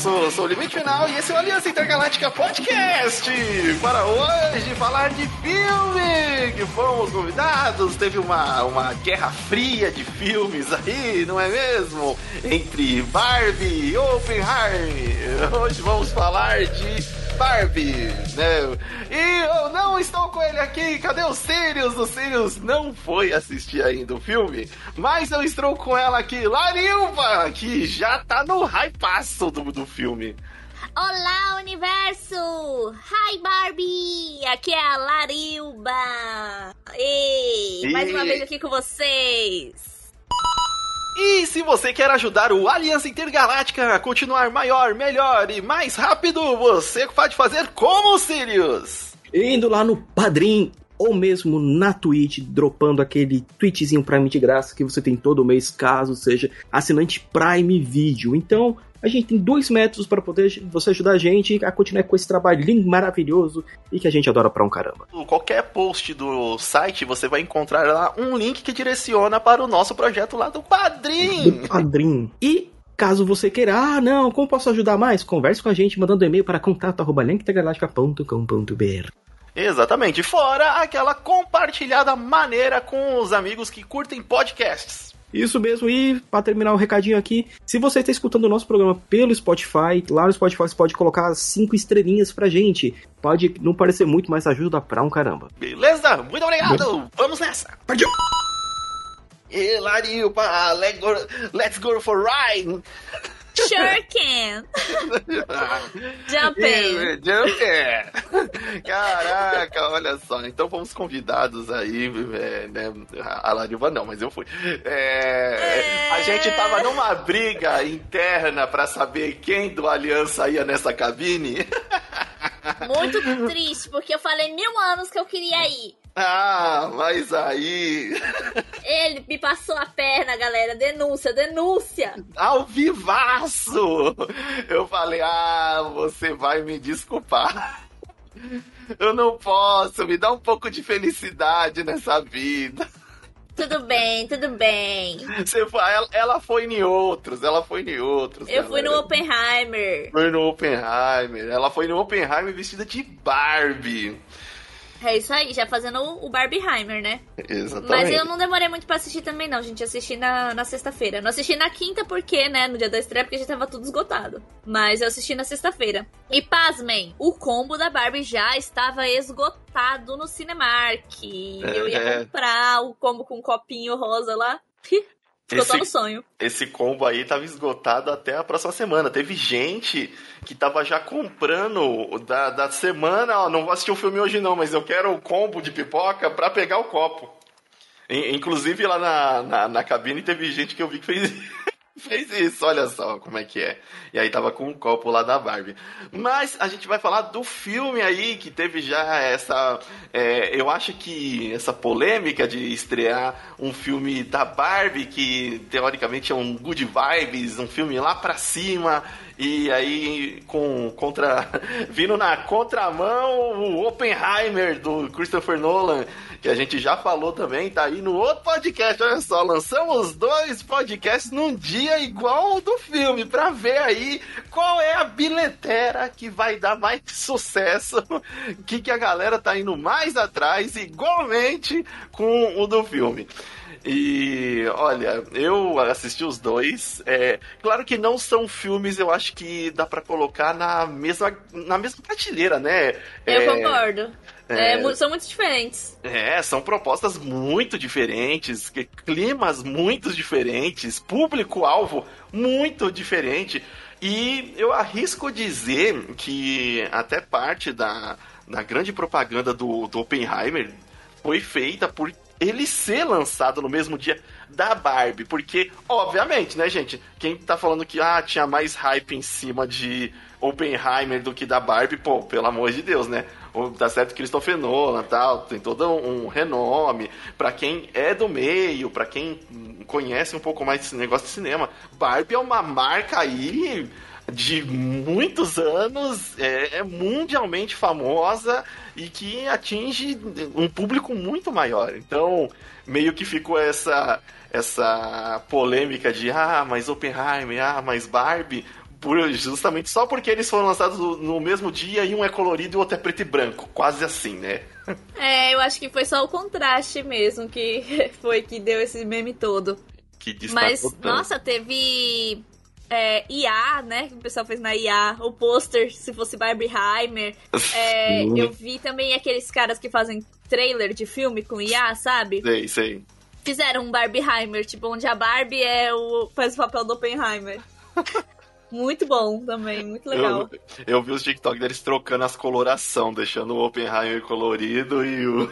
sucesso! Sou o Limite Final e esse é o Aliança Intergaláctica Podcast! Para hoje falar de filme! Que fomos convidados, teve uma, uma guerra fria de filmes aí, não é mesmo? Entre Barbie e Oppenheimer! Hoje vamos falar de Barbie, né? E eu não estou com ele aqui. Cadê o Sirius? O Sirius não foi assistir ainda o filme, mas eu estou com ela aqui, Larilva, que já tá no hypaço do, do filme. Olá, universo! Hi, Barbie! Aqui é a Larilba! Ei, e... mais uma vez aqui com vocês! E se você quer ajudar o Aliança Intergaláctica a continuar maior, melhor e mais rápido, você pode fazer como, Sirius? Indo lá no Padrim ou mesmo na Twitch, dropando aquele tweetzinho Prime de graça que você tem todo mês, caso seja assinante Prime Video. Então, a gente tem dois métodos para poder você ajudar a gente a continuar com esse trabalho lindo, maravilhoso e que a gente adora pra um caramba. Qualquer post do site você vai encontrar lá um link que direciona para o nosso projeto lá do Padrim. Do Padrim. E Caso você queira, ah, não, como posso ajudar mais? Converse com a gente mandando e-mail para contato.linktegaláctica.com.br. Exatamente. Fora aquela compartilhada maneira com os amigos que curtem podcasts. Isso mesmo, e para terminar o recadinho aqui, se você está escutando o nosso programa pelo Spotify, lá no Spotify você pode colocar cinco estrelinhas pra gente. Pode não parecer muito, mas ajuda pra um caramba. Beleza? Muito obrigado! Vamos nessa! Partiu! Hilario, let's go, let's go for ride! Sure can. Jumping. Jumping. Caraca, olha só. Então fomos convidados aí, é, né? A Lariva não, mas eu fui. É, é... A gente tava numa briga interna para saber quem do Aliança ia nessa cabine. Muito triste, porque eu falei mil anos que eu queria ir. Ah, mas aí. Ele me passou a perna, galera. Denúncia, denúncia. Ao vivaço! Eu falei, ah, você vai me desculpar. Eu não posso, me dá um pouco de felicidade nessa vida. Tudo bem, tudo bem. Você foi, ela, ela foi em outros, ela foi em outros. Eu galera. fui no Oppenheimer. Foi no Oppenheimer. Ela foi no Oppenheimer vestida de Barbie. É isso aí, já fazendo o Barbieheimer, né? Exatamente. Mas eu não demorei muito pra assistir também, não, gente. Assisti na, na sexta-feira. Não assisti na quinta porque, né, no dia da estreia, porque já tava tudo esgotado. Mas eu assisti na sexta-feira. E pasmem, o combo da Barbie já estava esgotado no Cinemark. É, eu ia é. comprar o combo com um copinho rosa lá. Esse, no sonho. Esse combo aí tava esgotado até a próxima semana. Teve gente que tava já comprando da, da semana, ó, não vou assistir o um filme hoje não, mas eu quero o combo de pipoca para pegar o copo. Inclusive lá na, na, na, cabine teve gente que eu vi que fez fez isso, olha só como é que é. E aí tava com um copo lá da Barbie. Mas a gente vai falar do filme aí, que teve já essa. É, eu acho que essa polêmica de estrear um filme da Barbie, que teoricamente é um good vibes, um filme lá pra cima. E aí, com contra vindo na contramão, o Oppenheimer do Christopher Nolan que a gente já falou também, tá aí no outro podcast. Olha só, lançamos dois podcasts num dia igual ao do filme, pra ver aí qual é a bilheteira que vai dar mais sucesso, que, que a galera tá indo mais atrás, igualmente com o do filme. E olha, eu assisti os dois. É, claro que não são filmes, eu acho que dá para colocar na mesma, na mesma prateleira, né? Eu é, concordo. É, é, são muito diferentes. É, são propostas muito diferentes, climas muito diferentes, público-alvo muito diferente. E eu arrisco dizer que até parte da, da grande propaganda do, do Oppenheimer foi feita por ele ser lançado no mesmo dia da Barbie. Porque, obviamente, né, gente? Quem tá falando que ah, tinha mais hype em cima de Oppenheimer do que da Barbie, pô, pelo amor de Deus, né? tá certo Christopher Nolan tal, tem todo um renome. para quem é do meio, para quem conhece um pouco mais desse negócio de cinema, Barbie é uma marca aí de muitos anos, é, é, mundialmente famosa e que atinge um público muito maior. Então, meio que ficou essa essa polêmica de ah, mas Oppenheimer, ah, mas Barbie. Por, justamente só porque eles foram lançados no, no mesmo dia e um é colorido e o outro é preto e branco. Quase assim, né? É, eu acho que foi só o contraste mesmo que foi que deu esse meme todo. Que Mas, tanto. nossa, teve é, IA, né? Que o pessoal fez na IA. O pôster, se fosse Barbie Heimer. É, eu vi também aqueles caras que fazem trailer de filme com IA, sabe? Sei, sei. Fizeram um Barbie Heimer, tipo, onde a Barbie é o, faz o papel do Oppenheimer. muito bom também, muito legal. Eu, eu vi os TikTok deles trocando as coloração, deixando o Oppenheimer colorido e o.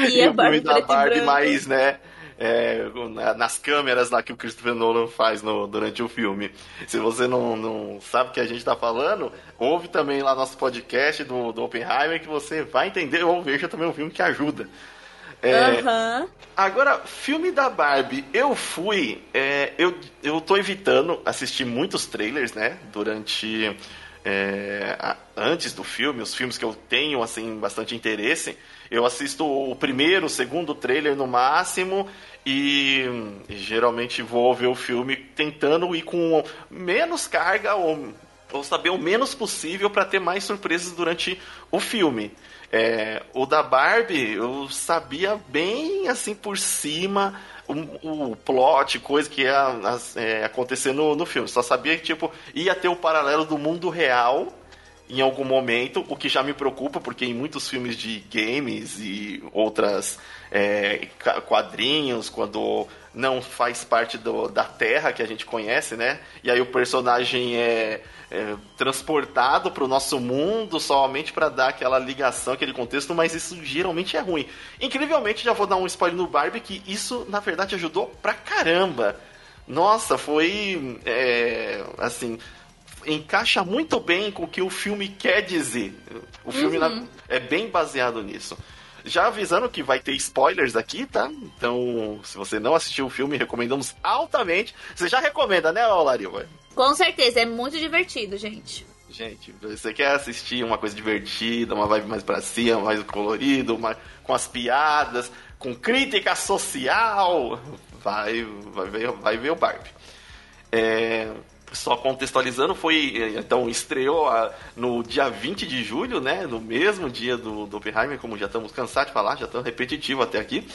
E, e a o Barbie filme da Barbie mais, né? É, na- nas câmeras lá que o Christopher Nolan faz no- durante o filme. Se você não, não sabe o que a gente tá falando, ouve também lá nosso podcast do, do Oppenheimer que você vai entender ou veja também um filme que ajuda. É, Aham. Agora, filme da Barbie, eu fui. é, eu, eu tô evitando assistir muitos trailers, né? Durante. É, antes do filme, os filmes que eu tenho, assim, bastante interesse. Eu assisto o primeiro, o segundo trailer no máximo. E, e geralmente vou ver o filme tentando ir com menos carga ou, ou saber o menos possível para ter mais surpresas durante o filme. É, o da Barbie, eu sabia bem assim por cima o, o plot, coisa que ia as- é, acontecer no, no filme. Só sabia que tipo, ia ter o paralelo do mundo real em algum momento, o que já me preocupa, porque em muitos filmes de games e outras é, quadrinhos, quando não faz parte do- da Terra que a gente conhece, né? E aí o personagem é, é transportado para o nosso mundo somente para dar aquela ligação, aquele contexto, mas isso geralmente é ruim. Incrivelmente, já vou dar um spoiler no Barbie, que isso, na verdade, ajudou pra caramba. Nossa, foi. é, assim encaixa muito bem com o que o filme quer dizer. O filme na- é bem baseado nisso. Já avisando que vai ter spoilers aqui, tá? Então, se você não assistiu o filme, recomendamos altamente. Você já recomenda, né, Lariva? Com certeza, é muito divertido, gente. Gente, você quer assistir uma coisa divertida, uma vibe mais pra cima, mais colorido, mais, com as piadas, com crítica social, vai, vai, ver, vai ver o Barbie. É, só contextualizando, foi. é, Então, estreou a- no dia 20 de julho, né? No mesmo dia do, do Oppenheimer, como já estamos cansados de falar, já estamos repetitivo até aqui.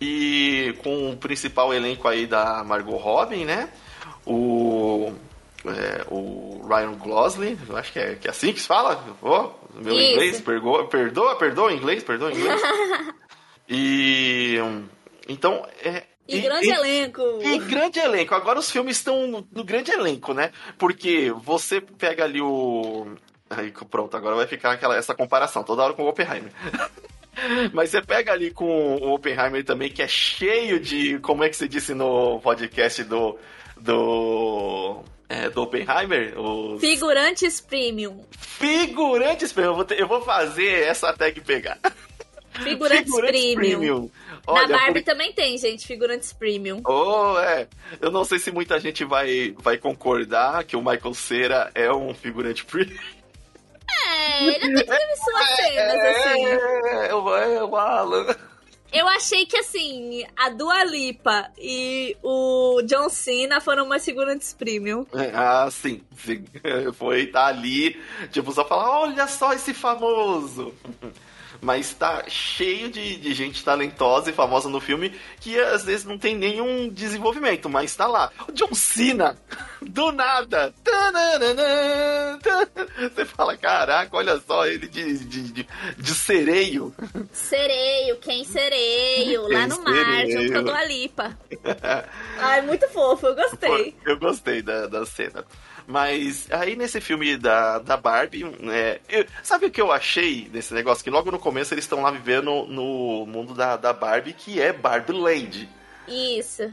E com o principal elenco aí da Margot Robin, né? O. é, o Ryan Gosling, eu acho que é, que é assim que se fala. Oh, meu Isso. inglês, perdoa, perdoa, perdoa inglês, perdoa inglês. e. Então, é. E, grande elenco. E grande elenco. Agora os filmes estão no, no grande elenco, né? Porque você pega ali o. Aí, pronto, agora vai ficar aquela, essa comparação, toda hora com o Oppenheimer. Mas você pega ali com o Oppenheimer também, que é cheio de. Como é que você disse no podcast do. Do. é, do Oppenheimer? Os Figurantes Premium. figurantes. Eu vou, ter- eu vou fazer essa tag pegar. Figurantes, Premium. Na Olha, Barbie por- também tem, gente, figurantes Premium. Oh, é. Eu não sei se muita gente vai, vai concordar que o Michael Cera é um figurante premium. É, ele até teve suas cenas, assim. É, é, o Alan. Eu achei que, assim, a Dua Lipa e o John Cena foram mais figurantes Premium. É, Ah, sim, sim. Foi tá ali, tipo, só falar, olha só esse famoso. Mas tá cheio de, de gente talentosa e famosa no filme que às vezes não tem nenhum desenvolvimento, mas tá lá. O John Cena, do nada. Você fala, caraca, olha só ele de, de, de, de sereio. Sereio, quem sereio, lá no mar, sereio. junto com a Lipa. Ai, muito fofo, eu gostei. Eu gostei da, da cena. Mas aí nesse filme da, da Barbie, é, eu- sabe o que eu achei desse negócio? Que logo no começo eles estão lá vivendo no mundo da, da Barbie, que é Barbie Land. Isso.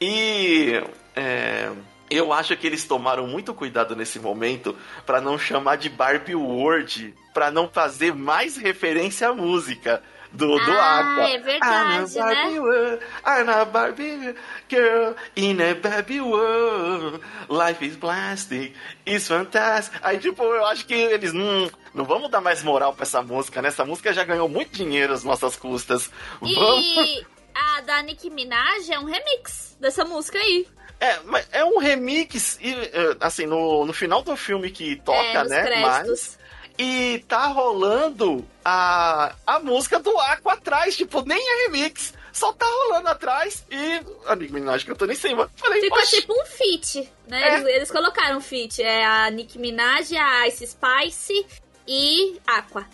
E é, eu acho que eles tomaram muito cuidado nesse momento pra não chamar de Barbie World, pra não fazer mais referência à música do, do Ah, Aqua. é verdade, I'm a Barbie né? world, I'm a Barbie girl in a Barbie world. Life is plastic, it's fantastic. Aí, tipo, eu acho que eles não, não vamos dar mais moral pra essa música, né? Essa música já ganhou muito dinheiro às nossas custas. Vamos. E a da Nicki Minaj é um remix dessa música aí. É, mas é um remix, e, é, assim, no, no final do filme que toca, é, né? créditos. Mas, e tá rolando a, a música do Aqua atrás, tipo, nem é remix. Só tá rolando atrás e a Nicki Minaj cantando em cima. Falei, Ficou "Oxi." tipo um feat, né? É. Eles, eles colocaram um feat. É a Nicki Minaj, a Ice Spice e Aqua.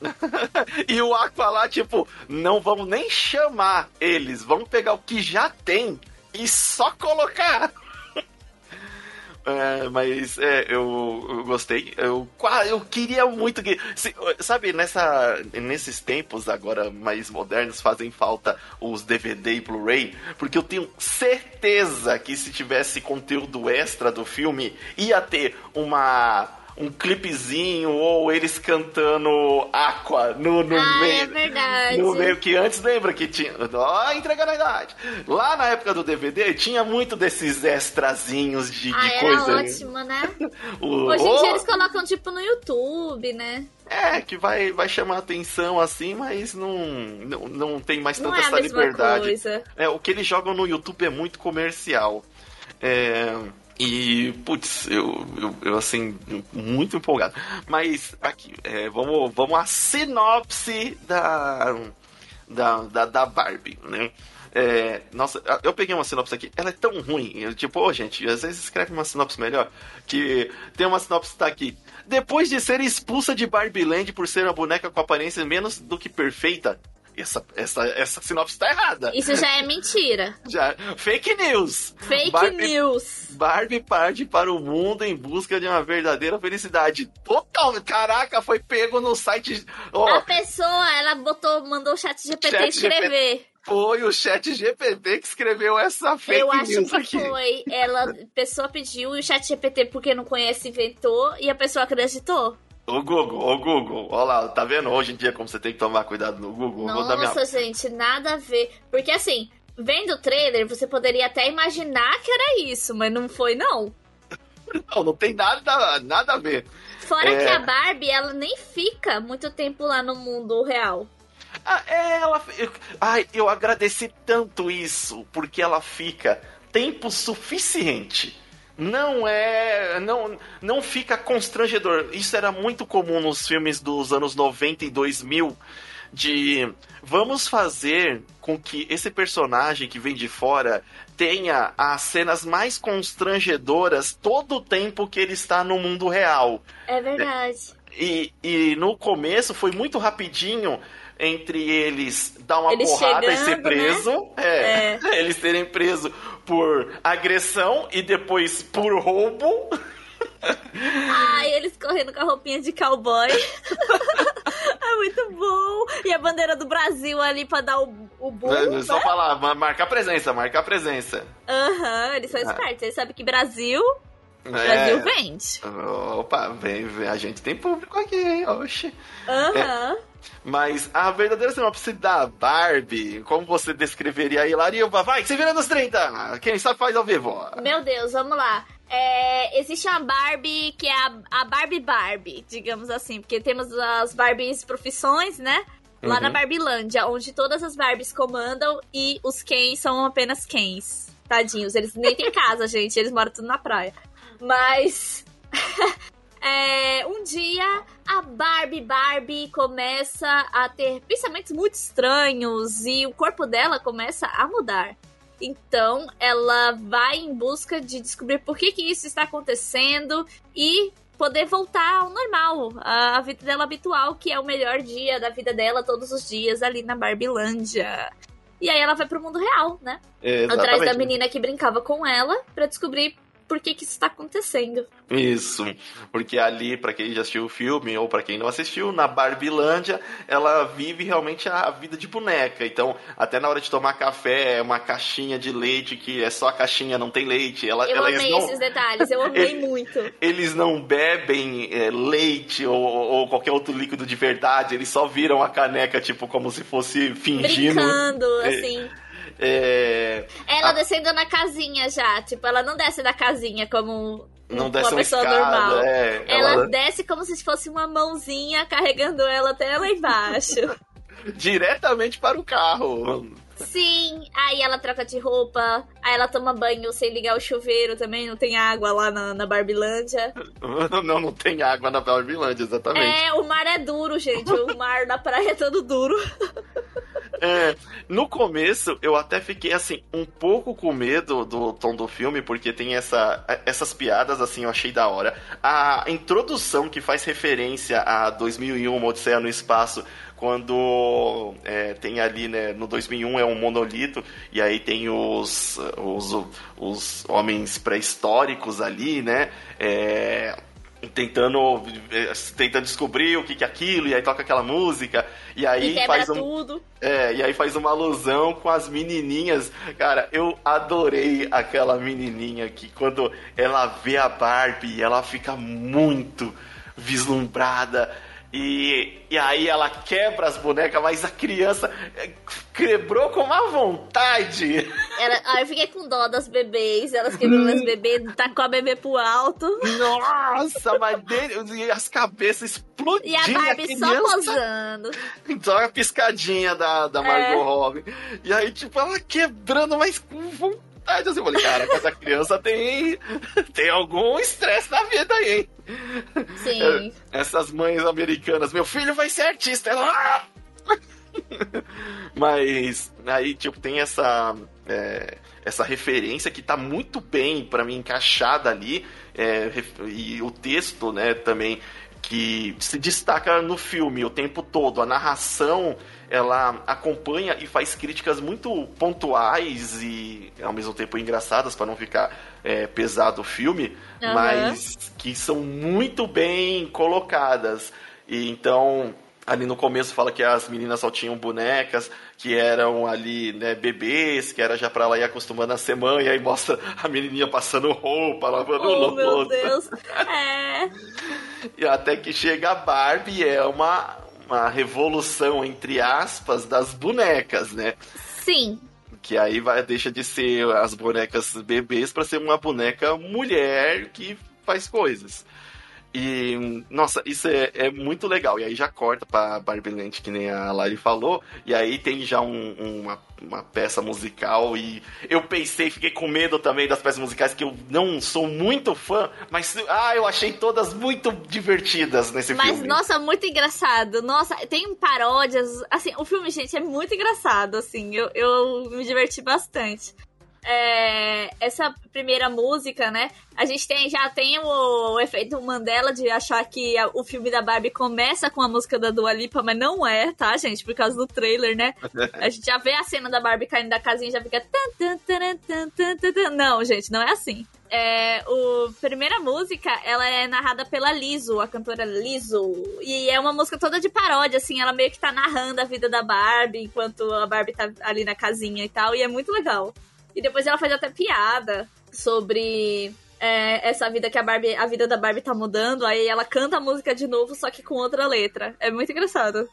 E o Aqua lá, tipo, não vamos nem chamar eles, vamos pegar o que já tem e só colocar. É, mas é, eu, eu gostei. Eu, eu queria muito que. se- sabe, nessa, nesses tempos agora mais modernos fazem falta os DVD e Blu-ray, porque eu tenho certeza que se tivesse conteúdo extra do filme, ia ter uma. Um clipezinho ou eles cantando Aqua no, no ah, meio. é verdade. No meio que antes lembra que tinha. Ó, entregando a idade. Lá na época do DVD tinha muito desses extrazinhos de, de Ah, era coisa. ótimo, né? O- Hoje em oh, dia eles colocam tipo no YouTube, né? É, que vai, vai chamar atenção assim, mas não, não, não tem mais Não tanta é a essa mesma liberdade. coisa. É, o que eles jogam no YouTube é muito comercial. É, e, putz, eu, eu, eu, assim, muito empolgado. Mas, aqui, é, vamos, vamos à sinopse da, da, da, da Barbie, né? É, nossa, eu peguei uma sinopse aqui, ela é tão ruim. eu, tipo, ô gente, às vezes escreve uma sinopse melhor. Que tem uma sinopse que tá aqui. Depois de ser expulsa de Barbie Land por ser uma boneca com aparência menos do que perfeita. Essa, essa, essa sinopse tá errada. Isso já é mentira. Já, fake news. Fake Barbie, news. Barbie parte para o mundo em busca de uma verdadeira felicidade. Total, caraca, foi pego no site. Ó, A pessoa, ela botou, mandou o chat GPT Chat escrever. foi o chat GPT que escreveu essa fake Eu acho news que aqui. foi. Ela, a pessoa pediu e o chat GPT, porque não conhece, inventou e a pessoa acreditou. O Google, o Google, olha lá, tá vendo hoje em dia como você tem que tomar cuidado no Google? Dar minha- Nossa, gente, nada a ver. Porque assim, vendo o trailer, você poderia até imaginar que era isso, mas não foi, não. Não, não tem nada, nada a ver. Fora É. que a Barbie, ela nem fica muito tempo lá no mundo real. Ah, é, ela. Ai, eu agradeci tanto isso, porque ela fica tempo suficiente. Não é. Não, não fica constrangedor. Isso era muito comum nos filmes dos anos 90 e 2000. De vamos fazer com que esse personagem que vem de fora tenha as cenas mais constrangedoras todo o tempo que ele está no mundo real. É verdade. E, e no começo foi muito rapidinho entre eles dar uma Eles porrada e ser chegando, né? preso. É, eles serem presos por agressão e depois por roubo. Ai, eles correndo com a roupinha de cowboy. é muito bom. E a bandeira do Brasil ali pra dar o, o boom. É, Só né? falar, ma- marcar presença, marcar presença. Aham, eles são espertos. Eles sabem que Brasil, É. Brasil vende. Opa, vem, vem, a gente tem público aqui, hein? Oxi. Aham. Mas a verdadeira sinopse da Barbie, como você descreveria aí, Lariva? Vai, se vira nos 30! Quem sabe faz ao vivo. Meu Deus, vamos lá. É, existe uma Barbie que é a, a Barbie Barbie, digamos assim, porque temos as Barbies profissões, né? Lá Uhum. na Barbilândia, onde todas as Barbies comandam e os Kens são apenas Kens. Tadinhos, eles nem têm casa, gente, eles moram tudo na praia. Mas. é, um dia a Barbie Barbie começa a ter pensamentos muito estranhos e o corpo dela começa a mudar. Então ela vai em busca de descobrir por que, que isso está acontecendo e poder voltar ao normal, a, vida dela habitual, que é o melhor dia da vida dela todos os dias ali na Barbilândia. E aí ela vai pro mundo real, né? Atrás da menina que brincava com ela pra descobrir por que que isso tá acontecendo. Isso, porque ali, pra quem já assistiu o filme ou pra quem não assistiu, na Barbilândia, ela vive realmente a vida de boneca. Então, até na hora de tomar café, é uma caixinha de leite que é só a caixinha, não tem leite. Ela, Eu amei não, esses detalhes, eu amei muito. eles não bebem é, leite ou, ou qualquer outro líquido de verdade, eles só viram a caneca, tipo, como se fosse fingindo. Brincando, É. assim. É, Ela Ah. descendo na casinha já. Tipo, ela não desce da casinha como não uma desce uma pessoa escada, normal. é, Ela ela- desce como se fosse uma mãozinha carregando ela até lá embaixo. diretamente para o carro. Sim, Aí ela troca de roupa, aí ela toma banho sem ligar o chuveiro também, não tem água lá na, na Barbilândia. Não, não tem água na Barbilândia, exatamente. É, o mar é duro, gente. O mar da praia é todo duro. É, no começo, eu até fiquei, assim, um pouco com medo do tom do filme, porque tem essa, essas piadas, assim, eu achei da hora. A introdução que faz referência a 2001, Uma Odisseia no Espaço, quando é, tem ali, né, no 2001 é um monolito, e aí tem os, os, os homens pré-históricos ali, né, é, tentando é, tentando descobrir o que, que é aquilo e aí toca aquela música e aí e faz um tudo. é e aí faz uma alusão com as menininhas cara eu adorei aquela menininha que quando ela vê a Barbie ela fica muito vislumbrada e, e aí ela quebra as bonecas, mas a criança é, quebrou com uma vontade. Ela, aí eu fiquei com dó das bebês, elas quebrando as bebês, tacou a bebê pro alto. Nossa, mas dele, as cabeças explodindo. E a Barbie a só posando. Então a piscadinha da, da Margot é. Robbie. E aí, tipo, ela quebrando, mas com vontade verdade. Assim, eu falei, cara, essa criança tem, tem algum estresse na vida aí, hein? Sim. É, essas mães americanas, meu filho vai ser artista. Ela... Ah! Mas aí, tipo, tem essa. É, essa referência que tá muito bem para mim encaixada ali. É, e o texto, né, também que se destaca no filme o tempo todo. A narração ela acompanha e faz críticas muito pontuais e ao mesmo tempo engraçadas para não ficar é, pesado o filme, uhum. mas que são muito bem colocadas. E então ali no começo fala que as meninas só tinham bonecas, que eram ali, né, bebês, que era já pra ela ir acostumando a ser mãe, e aí mostra a menininha passando roupa, lavando oh, louça. meu Deus, é... e até que chega a Barbie, é uma, uma revolução, entre aspas, das bonecas, né? Sim. Que aí vai, deixa de ser as bonecas bebês para ser uma boneca mulher que faz coisas. E, nossa, isso é, é, muito legal. E aí já corta pra Barbie Land, que nem a Lari falou. E aí tem já um, uma, uma, peça musical. E eu pensei, fiquei com medo também das peças musicais, que eu não sou muito fã. Mas, ah, eu achei todas muito divertidas nesse mas, filme. Mas, nossa, muito engraçado. Nossa, tem paródias. Assim, o filme, gente, é muito engraçado, assim. Eu, eu me diverti bastante é, essa primeira música, né? A gente tem, já tem o, o, efeito Mandela de achar que a, o filme da Barbie começa com a música da Dua Lipa, mas não é, tá, gente? Por causa do trailer, né? A gente já vê a cena da Barbie caindo da casinha e já fica. Não, gente, não é assim. É, o primeira música, ela é narrada pela Liso, a cantora Liso. E é uma música toda de paródia, assim, ela meio que tá narrando a vida da Barbie enquanto a Barbie tá ali na casinha e tal, e é muito legal. E depois ela faz até piada sobre é, essa vida que a Barbie, a vida da Barbie tá mudando, aí ela canta a música de novo, só que com outra letra. É muito engraçado.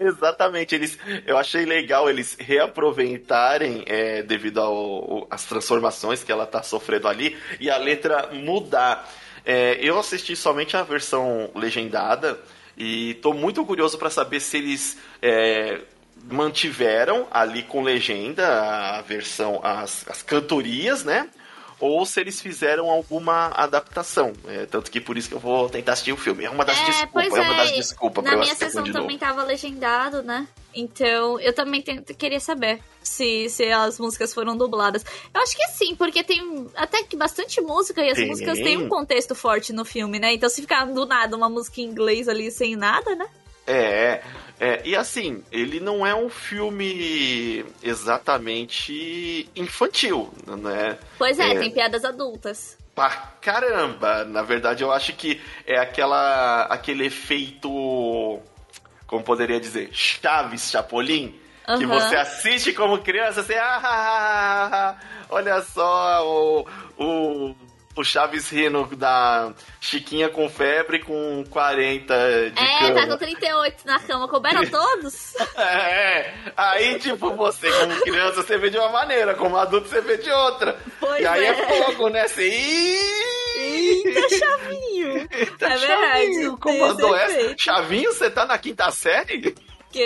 Exatamente, eles, eu achei legal eles reaproveitarem é, devido às transformações que ela tá sofrendo ali e a letra mudar. É, eu assisti somente a versão legendada e tô muito curioso para saber se eles é, mantiveram ali com legenda a versão, as, as cantorias, né? Ou se eles fizeram alguma adaptação. É, tanto que por isso que eu vou tentar assistir o filme. É uma das é, desculpas. É. é uma das desculpas Na minha sessão também tava legendado, né? Então, eu também queria saber se, se as músicas foram dubladas. Eu acho que sim, porque tem até que bastante música e as músicas têm um contexto forte no filme, né? Então, se ficar do nada uma música em inglês ali sem nada, né? É, é, e assim, ele não é um filme exatamente infantil, né? Pois é, é, tem piadas adultas. Pra caramba! Na verdade, eu acho que é aquela, aquele efeito, como poderia dizer, Chaves Chapolin, uhum. que você assiste como criança, você, ah, ah, ah, olha só, o, o o Chaves rindo da Chiquinha com febre com 40 de É, cama. tá com 38 na cama. Couberam todos? é, aí tipo, você como criança você vê de uma maneira, como adulto você vê de outra. Pois e aí é, é fogo, né? Você... Eita, Chavinho! Eita, é verdade. Chavinho, comandou essa? Chavinho, você tá na quinta série? Que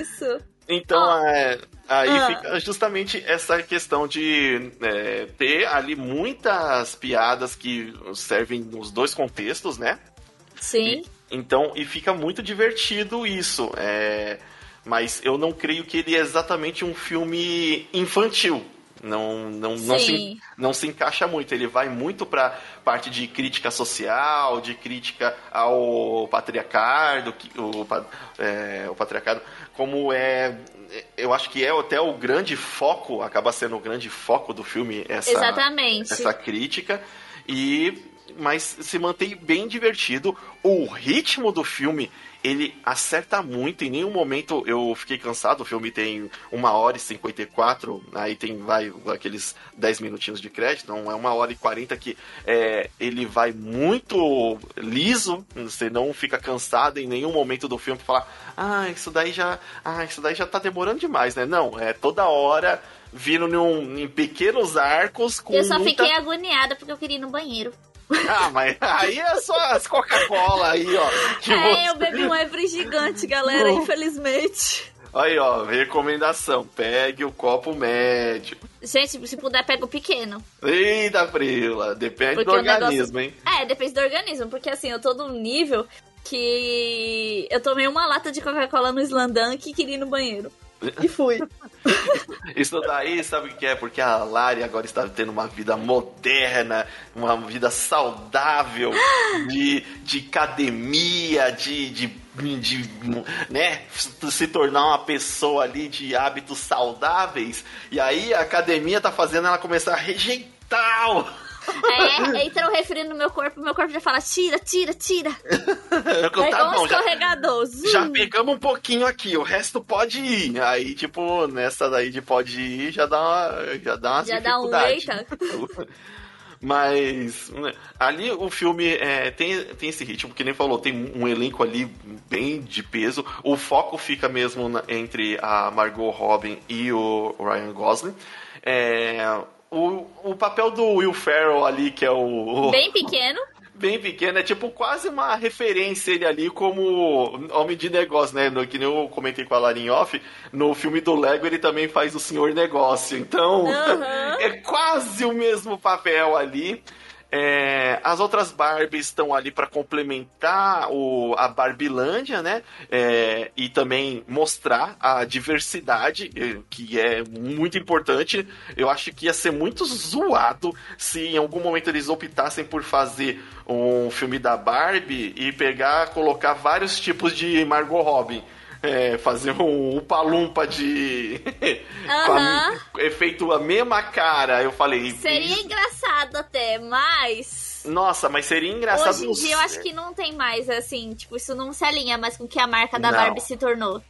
isso? Então, Ó. é, aí Ah. fica justamente essa questão de é, ter ali muitas piadas que servem nos dois contextos, né? Sim. Então, e fica muito divertido isso. é, mas eu não creio que ele é exatamente um filme infantil. Não, não, não, se, não se encaixa muito. Ele vai muito pra parte de crítica social, de crítica ao patriarcado, o, é, o patriarcado, como é. Eu acho que é até o grande foco, acaba sendo o grande foco do filme essa, Exatamente. essa crítica. E mas se mantém bem divertido. O ritmo do filme, ele acerta muito. Em nenhum momento eu fiquei cansado. O filme tem uma hora e 54, aí tem vai aqueles 10 minutinhos de crédito, não é uma hora e 40 que é, ele vai muito liso. Você não fica cansado em nenhum momento do filme pra falar, ah, isso daí já, ah, isso daí já tá demorando demais, né? Não, é toda hora vindo em pequenos arcos com Eu só muita fiquei agoniada porque eu queria ir no banheiro. Ah, mas aí é só as Coca-Cola aí, ó. Que É, você- eu bebi um Every gigante, galera, infelizmente. Aí, ó, recomendação. Pegue o copo médio. Gente, se puder, pega o pequeno. Eita, Prila. Depende Porque do o negócio- organismo, hein? É, depende do organismo, porque assim, eu tô num nível que eu tomei uma lata de Coca-Cola no Slandunk e queria ir no banheiro. E fui. Isso daí, sabe o que é? Porque a Lari agora está tendo uma vida moderna, uma vida saudável, de, de academia, de, de, de, né, se tornar uma pessoa ali de hábitos saudáveis. E aí a academia tá fazendo ela começar a rejeitar. É, entra o refri no meu corpo, meu corpo já fala: tira, tira, tira. É tá igual um já, escorregador. Zum. já pegamos um pouquinho aqui, o resto pode ir. Aí, tipo, nessa daí de pode ir, já dá uma, já dá umas Já dá um eita. Mas né, ali o filme é, tem, tem esse ritmo, que nem falou, tem um elenco ali bem de peso. O foco fica mesmo na- entre a Margot Robin e o Ryan Gosling. É, o, o papel do Will Ferrell ali, que é o, o- Bem pequeno. bem pequeno, é tipo quase uma referência ele ali como homem de negócio, né? No, que nem eu comentei com a Larin Off, no filme do Lego ele também faz o senhor negócio. Então, Aham. é quase o mesmo papel ali. É, as outras Barbies estão ali para complementar o, a Barbilândia, né? É, e também mostrar a diversidade, eh, que é muito importante. Eu acho que ia ser muito zoado se em algum momento eles optassem por fazer um filme da Barbie e pegar, colocar vários tipos de Margot Robbie. É, fazer um Upalumpa de. com a- efeito a mesma cara. Eu falei. Seria "Isso- engraçado até, mas. Nossa, mas seria engraçado. Hoje em dia eu acho que não tem mais, assim, tipo, isso não se alinha mais com o que a marca da Não. Barbie se tornou.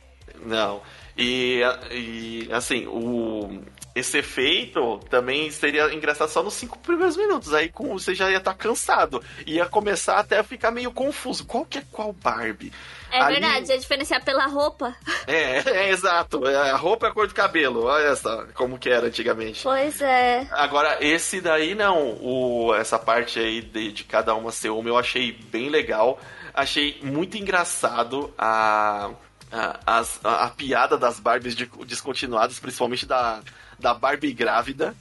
Não. E, e assim, o, esse efeito também seria engraçado só nos cinco primeiros minutos. Aí com, você já ia estar cansado. Ia começar até a ficar meio confuso. Qual que é qual Barbie? É verdade, é diferenciar pela roupa. É, é, exato. É, A roupa é a cor do cabelo. Olha só como que era antigamente. Pois é. Agora, esse daí não. O, essa parte aí de, de cada uma ser uma eu achei bem legal. Achei muito engraçado a, a, a, a piada das Barbies de- descontinuadas, principalmente da, da Barbie grávida.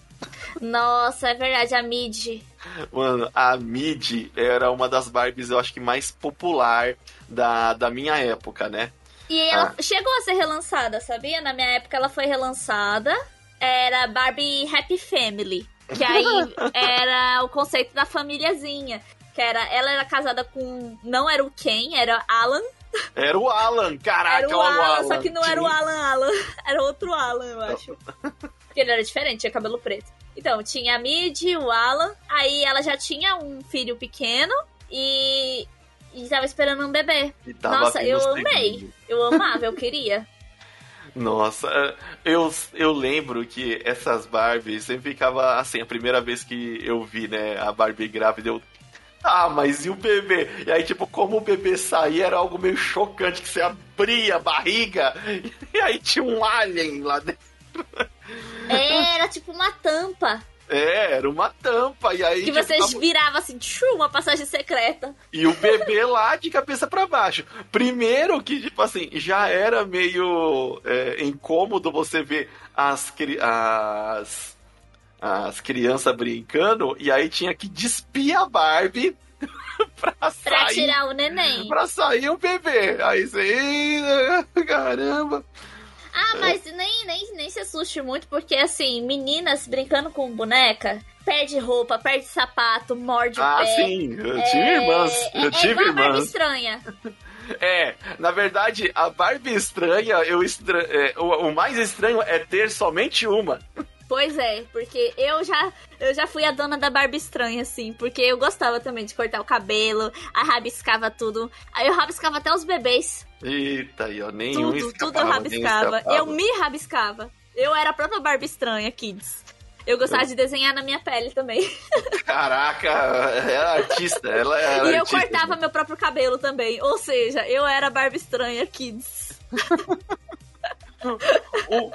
Nossa, é verdade, a Mid. Mano, a Mid era uma das Barbies, eu acho que mais popular da, da minha época, né? E ela chegou a ser relançada, sabia? Na minha época ela foi relançada. Era Barbie Happy Family. Que aí era o conceito da famíliazinha. Que era, ela era casada com. Não era o Ken, era Alan. Era o Alan, caraca, Era o olha Alan, só que não era o Alan Alan. Era outro Alan, eu acho. Porque ele era diferente, tinha cabelo preto. Então, tinha a Mid, o Alan. Aí ela já tinha um filho pequeno e. E tava esperando um bebê. E tava Nossa, eu amei. segundo. Eu amava, eu queria. Nossa, eu, eu lembro que essas Barbies sempre ficava assim, a primeira vez que eu vi, né, a Barbie grávida, eu. Ah, mas e o bebê? E aí, tipo, como o bebê saía, era algo meio chocante, que você abria a barriga e aí tinha um alien lá dentro. É, Era tipo uma tampa. É, era uma tampa. E aí. Que tipo, você tava- virava assim, tchum, uma passagem secreta. E o bebê lá de cabeça pra baixo. Primeiro que, tipo assim, já era meio é, incômodo você ver as, as, as crianças brincando, e aí tinha que despir a Barbie pra Pra sair. tirar o neném. Pra sair o bebê. Aí você. Caramba. Ah, mas nem, nem, nem se assuste muito, porque assim, meninas brincando com boneca, perde roupa, perde sapato, morde Ah, o pé. sim. Eu É- tive irmãs. É, Eu é tive Barbie irmãs. estranha. É, na verdade, a Barbie estranha, eu estra... é, o, o mais estranho é ter somente uma. Pois é, porque eu já, eu já fui a dona da Barbie estranha, assim, porque eu gostava também de cortar o cabelo, aí rabiscava tudo. Aí eu rabiscava até os bebês. Eita, aí, ó, nenhum Tudo, escapava, tudo eu rabiscava. Eu me rabiscava. Eu era a própria Barbie estranha, kids. Eu gostava de desenhar na minha pele também. Caraca, ela é artista, ela é e eu artista. cortava meu próprio cabelo também. Ou seja, eu era a Barbie estranha, kids. O-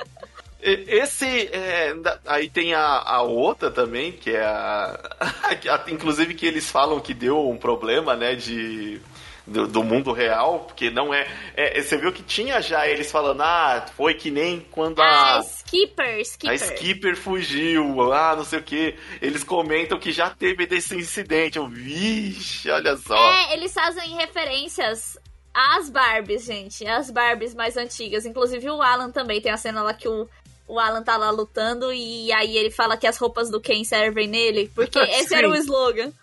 esse, é, aí tem a, a outra também, que é a, a- Inclusive que eles falam que deu um problema, né, de... Do, do mundo real, porque não é, é. Você viu que tinha já eles falando, ah, foi que nem quando a. Ah, Skipper, Skipper. A Skipper fugiu, ah, não sei o que. Eles comentam que já teve desse incidente. Eu, vixe, olha só. É, eles fazem referências às Barbies, gente. Às Barbies mais antigas. Inclusive o Alan também tem a cena lá que o, o Alan tá lá lutando e aí ele fala que as roupas do Ken servem nele. Porque esse era o slogan.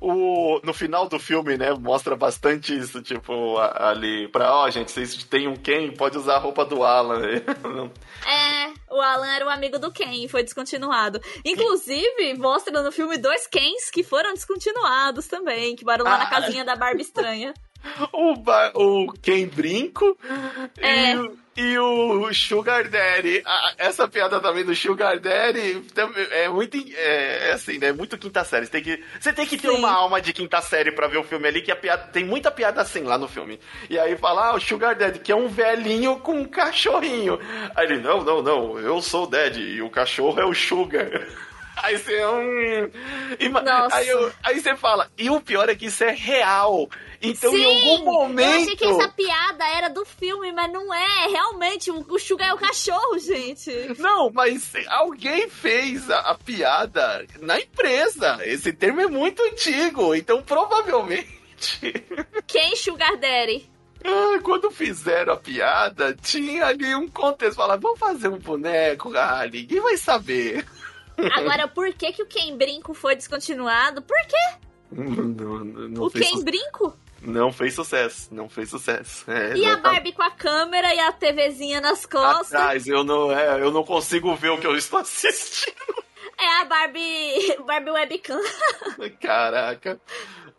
O, no final do filme, né, mostra bastante isso, tipo, ali, pra, ó, gente, vocês têm um Ken, pode usar a roupa do Alan. É, o Alan era o amigo do Ken e foi descontinuado. Inclusive, mostra no filme dois Kens que foram descontinuados também, que moram lá na Ah. casinha da Barbie estranha. o, ba- o Ken Brinco É. e, o- e o Sugar Daddy. Ah, essa piada também do Sugar Daddy também é muito, é, é assim, né, muito quinta série. Você tem que, você tem que ter Sim. uma alma de quinta série pra ver o filme ali, que a piada, tem muita piada assim lá no filme. E aí fala, ah, o Sugar Daddy, que é um velhinho com um cachorrinho. Aí ele, não, não, não, eu sou o Daddy e o cachorro é o Sugar. Aí você. Ima- Nossa. aí, eu- aí você fala, e o pior é que isso é real. Então, Sim, em algum momento. eu achei que essa piada era do filme, mas não é. Realmente, o, o Sugar é o cachorro, gente. Não, mas alguém fez a, a piada na empresa. Esse termo é muito antigo, então provavelmente. Quem Sugar Daddy? ah, Quando fizeram a piada, tinha ali um contexto. Falaram, vamos fazer um boneco, ah, ninguém vai saber. Agora, por que, que o Ken Brinco foi descontinuado? Por que Não, não- o Ken su- Brinco? não fez sucesso, não fez sucesso. É, E a exatamente. Barbie com a câmera e a TVzinha nas costas? Atrás, eu não, é, eu não consigo ver o que eu estou assistindo. É a Barbie. Barbie Webcam. Caraca.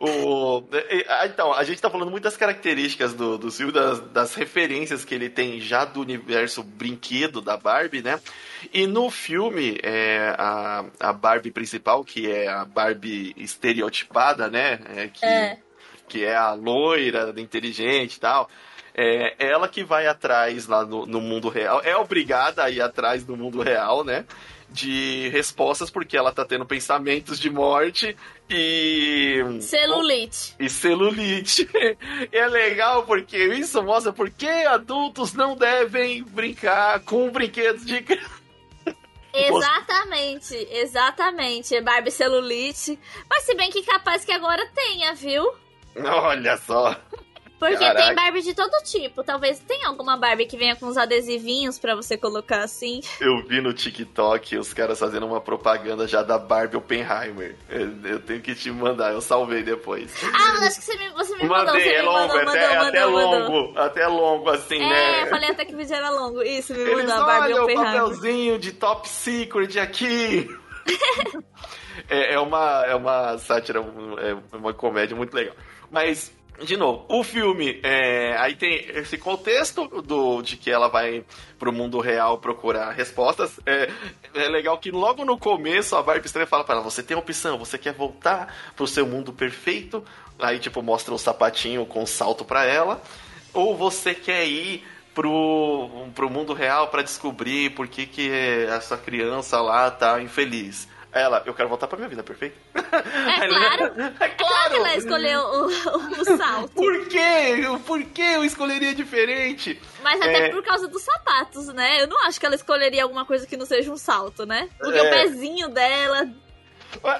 O, ah, então, a gente tá falando muito das características do, do filme, das, das referências que ele tem já do universo brinquedo da Barbie, né? E no filme, é, a, a Barbie principal, que é a Barbie estereotipada, né? É, que, É. que é a loira, inteligente e tal. É ela que vai atrás lá no, no mundo real. É obrigada a ir atrás do mundo real, né? De respostas, porque ela tá tendo pensamentos de morte e. Celulite. E celulite. É legal porque isso mostra por que adultos não devem brincar com brinquedos de criança. Exatamente, exatamente. É Barbie celulite. Mas se bem que capaz que agora tenha, viu? Olha só. Porque Caraca. tem Barbie de todo tipo. Talvez tenha alguma Barbie que venha com uns adesivinhos pra você colocar assim. Eu vi no TikTok os caras fazendo uma propaganda já da Barbie Oppenheimer. Eu, eu tenho que te mandar, eu salvei depois. Ah, mas acho que você me, você me mandou, Mandei, você é me longo, mandou, até, mandou, mandou, até mandou. longo, até longo assim, É, né? eu falei até que o vídeo era longo. Isso, me Eles mandou a Barbie olham o Oppenheimer. papelzinho de top secret aqui. é, é uma, é uma sátira, é uma comédia muito legal. Mas, de novo, o filme, é, aí tem esse contexto do, de que ela vai pro mundo real procurar respostas. É, é legal que logo no começo a Barbie Estranha fala para ela, você tem opção, você quer voltar pro seu mundo perfeito? Aí, tipo, mostra um sapatinho com salto pra ela. Ou você quer ir pro, pro mundo real para descobrir por que, que essa criança lá tá infeliz. Ela, eu quero voltar pra minha vida, perfeito? É claro. É Claro que ela escolheu o, o, o salto. Por quê? Por que eu escolheria diferente? Mas até É. por causa dos sapatos, né? Eu não acho que ela escolheria alguma coisa que não seja um salto, né? Porque É. o pezinho dela.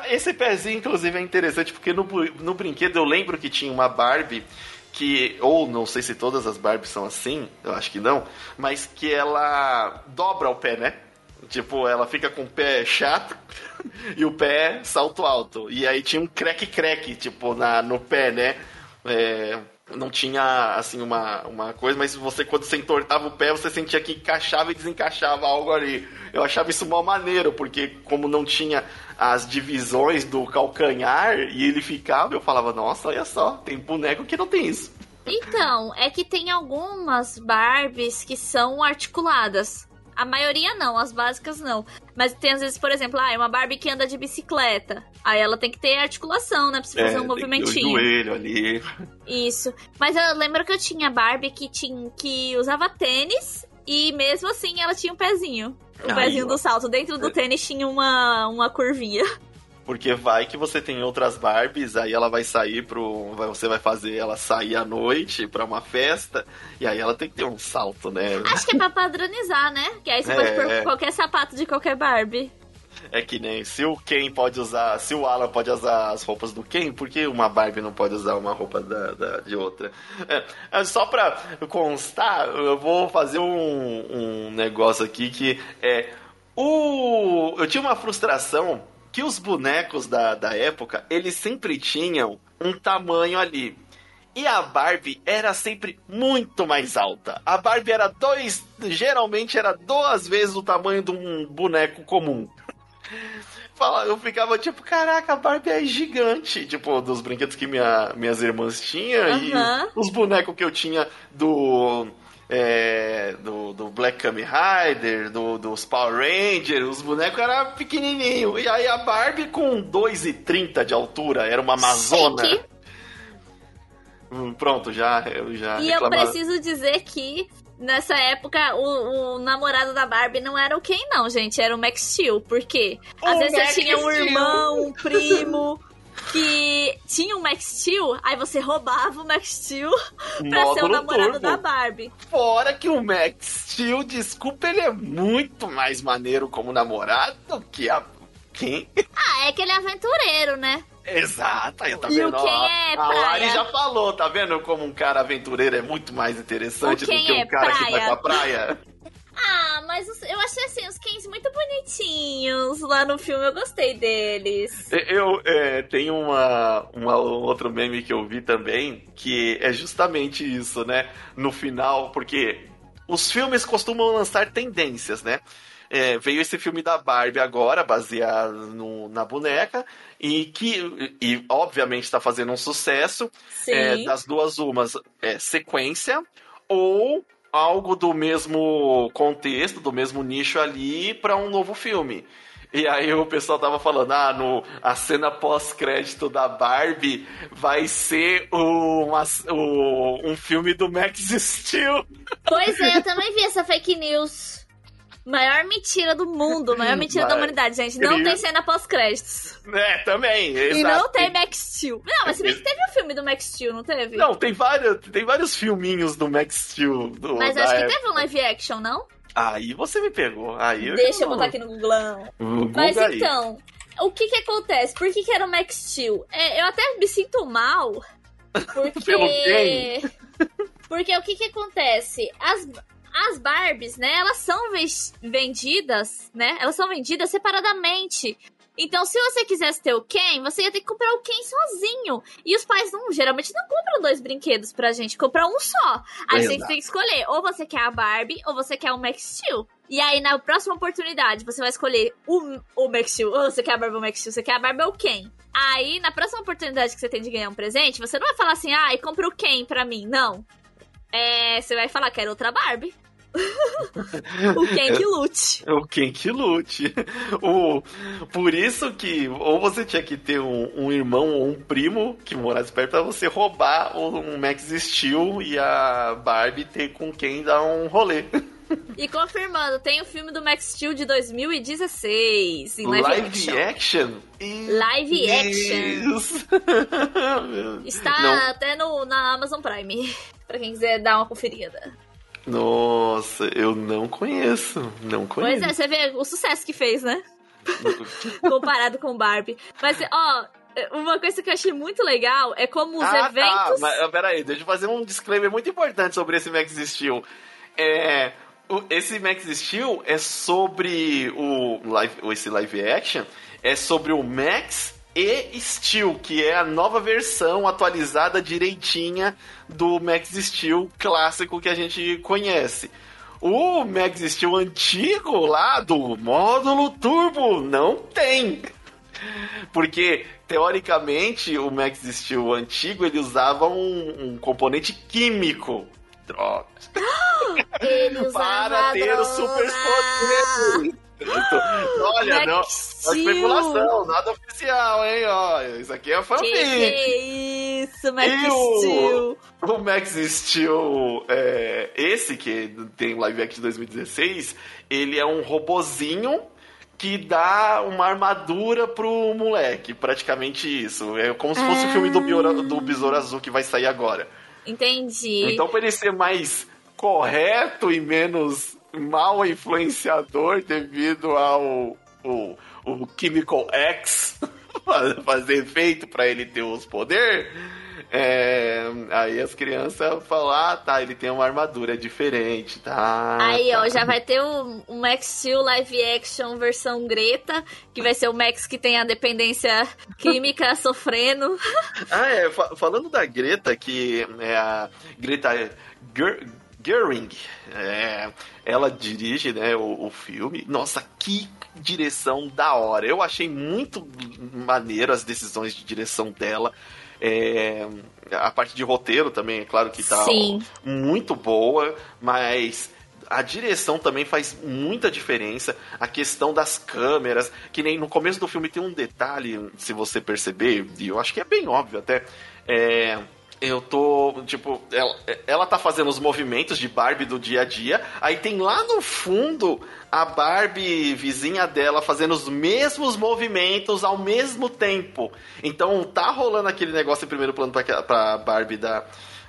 Esse pezinho, inclusive, é interessante porque no, no brinquedo eu lembro que tinha uma Barbie que, ou não sei se todas as Barbies são assim, eu acho que não, mas que ela dobra o pé, né? Tipo, ela fica com o pé chato e o pé salto alto. E aí tinha um creque-creque, tipo, na, no pé, né? É, não tinha, assim, uma, uma coisa, mas você, quando você entortava o pé, você sentia que encaixava e desencaixava algo ali. Eu achava isso mó maneiro, porque como não tinha as divisões do calcanhar e ele ficava, eu falava, nossa, olha só, tem boneco que não tem isso. Então, é que tem algumas Barbies que são articuladas. A maioria não, as básicas não. Mas tem às vezes, por exemplo, ah, é uma Barbie que anda de bicicleta. Aí ela tem que ter articulação, né? Pra você fazer um É, que ter movimentinho. O joelho ali. Isso. Mas eu lembro que eu tinha Barbie que, tinha, que usava tênis e mesmo assim ela tinha um pezinho. O pezinho do salto. Dentro do tênis tinha uma, uma curvinha. Porque vai que você tem outras Barbies, aí ela vai sair pro. Você vai fazer ela sair à noite pra uma festa, e aí ela tem que ter um salto, né? Acho que é pra padronizar, né? Que aí você É, pode pôr é. qualquer sapato de qualquer Barbie. É que nem se o Ken pode usar. Se o Alan pode usar as roupas do Ken, por que uma Barbie não pode usar uma roupa da, da- de outra? É, é, só pra constar, eu vou fazer um, um negócio aqui que é. O, eu tinha uma frustração que os bonecos da, da época, eles sempre tinham um tamanho ali. E a Barbie era sempre muito mais alta. A Barbie era dois. Geralmente era duas vezes o tamanho de um boneco comum. Eu ficava tipo, caraca, a Barbie é gigante. Tipo, dos brinquedos que minha, minhas irmãs tinham Aham. e os bonecos que eu tinha do. É, do, do Black Kamen Rider, do, dos Power Rangers, os bonecos eram pequenininhos. E aí a Barbie com 2,30 de altura, era uma Amazona. Chique. Hum, Pronto, já, eu já E eu reclamava. preciso dizer que nessa época o, o namorado da Barbie não era o Ken, não, gente. Era o Max Steel. Por quê? Às O vezes Max você tinha um Steel. irmão, um primo. Que tinha um Max Steel, aí você roubava o Max Steel pra ser o Módulo namorado turbo. da Barbie. Fora que o Max Steel, desculpa, ele é muito mais maneiro como namorado do que a. Quem? Ah, é que ele é aventureiro, né? Exato, aí tá E o vendo? Ken Ó, é a praia. Lari já falou, tá vendo como um cara aventureiro é muito mais interessante O do que um é cara que vai praia. pra praia? Ah, mas eu achei assim, os Kens muito bonitinhos lá no filme, eu gostei deles. Eu é, tenho uma, uma um outro meme que eu vi também, que é justamente isso, né? No final, porque os filmes costumam lançar tendências, né? É, veio esse filme da Barbie agora, baseado no- na boneca, e que, e, obviamente, está fazendo um sucesso. Sim. É, das duas umas, é, sequência, ou algo do mesmo contexto, do mesmo nicho ali, para um novo filme. E aí o pessoal tava falando, ah, no, a cena pós-crédito da Barbie vai ser o, uma- o- um filme do Max Steel. Pois é, eu também vi essa fake news. Maior mentira do mundo, maior mentira da humanidade, gente. Não tem cena pós-créditos. É, também. E exato. não tem Max Steel. Não, mas se bem que teve o filme do Max Steel, não teve? Não, tem vários, tem vários filminhos do Max Steel. Do, Mas acho que época. teve um live action, não? Aí você me pegou. Aí eu Deixa eu botar aqui no Googlão. O Mas Google aí. então, o que que acontece? Por que que era o Max Steel? É, eu até me sinto mal, porque... Porque o que que acontece? As, as Barbies, né, elas são vendidas, né, elas são vendidas separadamente. Então, se você quisesse ter o Ken, você ia ter que comprar o Ken sozinho. E os pais não, geralmente não compram dois brinquedos pra gente, compram um só. Aí você Exato. tem que escolher, ou você quer a Barbie, ou você quer o Max Steel. E aí, na próxima oportunidade, você vai escolher o, o Max Steel, ou você quer a Barbie ou o Max Steel, você quer a Barbie ou o Ken. Aí, na próxima oportunidade que você tem de ganhar um presente, você não vai falar assim, ah, e compra o Ken pra mim. Não. É, você vai falar, quero outra Barbie. o Ken que lute. O Ken que lute. O, por isso que ou você tinha que ter um, um irmão ou um primo que morasse perto pra você roubar um Max Steel e a Barbie ter com quem dar um rolê. E confirmando, tem o filme do Max Steel de 2016 em live, live, action. action. Live action. Está Não. até no, na Amazon Prime, pra quem quiser dar uma conferida. Nossa, eu não conheço. Não Pois conheço. é, você vê o sucesso que fez, né? Comparado com Barbie. Mas, ó, uma coisa que eu achei muito legal é como os ah, eventos. tá. Mas, ah, peraí, deixa eu fazer um disclaimer muito importante sobre esse Max Steel. É, esse Max Steel é sobre o live, esse live action, é sobre o Max e Steel, que é a nova versão atualizada direitinha do Max Steel clássico que a gente conhece. O Max Steel antigo lá do módulo turbo não tem. Porque, teoricamente, o Max Steel antigo ele usava um, um componente químico. Drogas. Ele Para ter droga. os super poderes. Olha, não. É especulação, nada oficial, hein? Ó, isso aqui é Que fanfic. que é isso, Max E o- Steel? O Max Steel, é, esse que tem live action de 2016, ele é um robozinho que dá uma armadura pro moleque, praticamente isso. É como se fosse o filme do, Biora- do Besouro Azul que vai sair agora. Entendi. Então, pra ele ser mais correto e menos mal influenciador devido ao o, Chemical X fazer efeito pra ele ter os poderes, é, aí as crianças falam, ah, tá, ele tem uma armadura diferente, tá? Aí, tá. ó, já vai ter o, o Max Steel live action versão Greta, que vai ser o Max que tem a dependência química sofrendo. Ah, é, fa- falando da Greta, que é a Greta Ger Gerwig, é, ela dirige né, o, o filme. Nossa, que direção da hora. Eu achei muito maneiro as decisões de direção dela. É, a parte de roteiro também, é claro que tá Sim. muito boa, mas a direção também faz muita diferença. A questão das câmeras, que nem no começo do filme tem um detalhe, se você perceber, e eu acho que é bem óbvio até. É, eu tô, tipo, ela, ela tá fazendo os movimentos de Barbie do dia a dia, aí tem lá no fundo a Barbie vizinha dela fazendo os mesmos movimentos ao mesmo tempo. Então tá rolando aquele negócio em primeiro plano pra, pra Barbie da,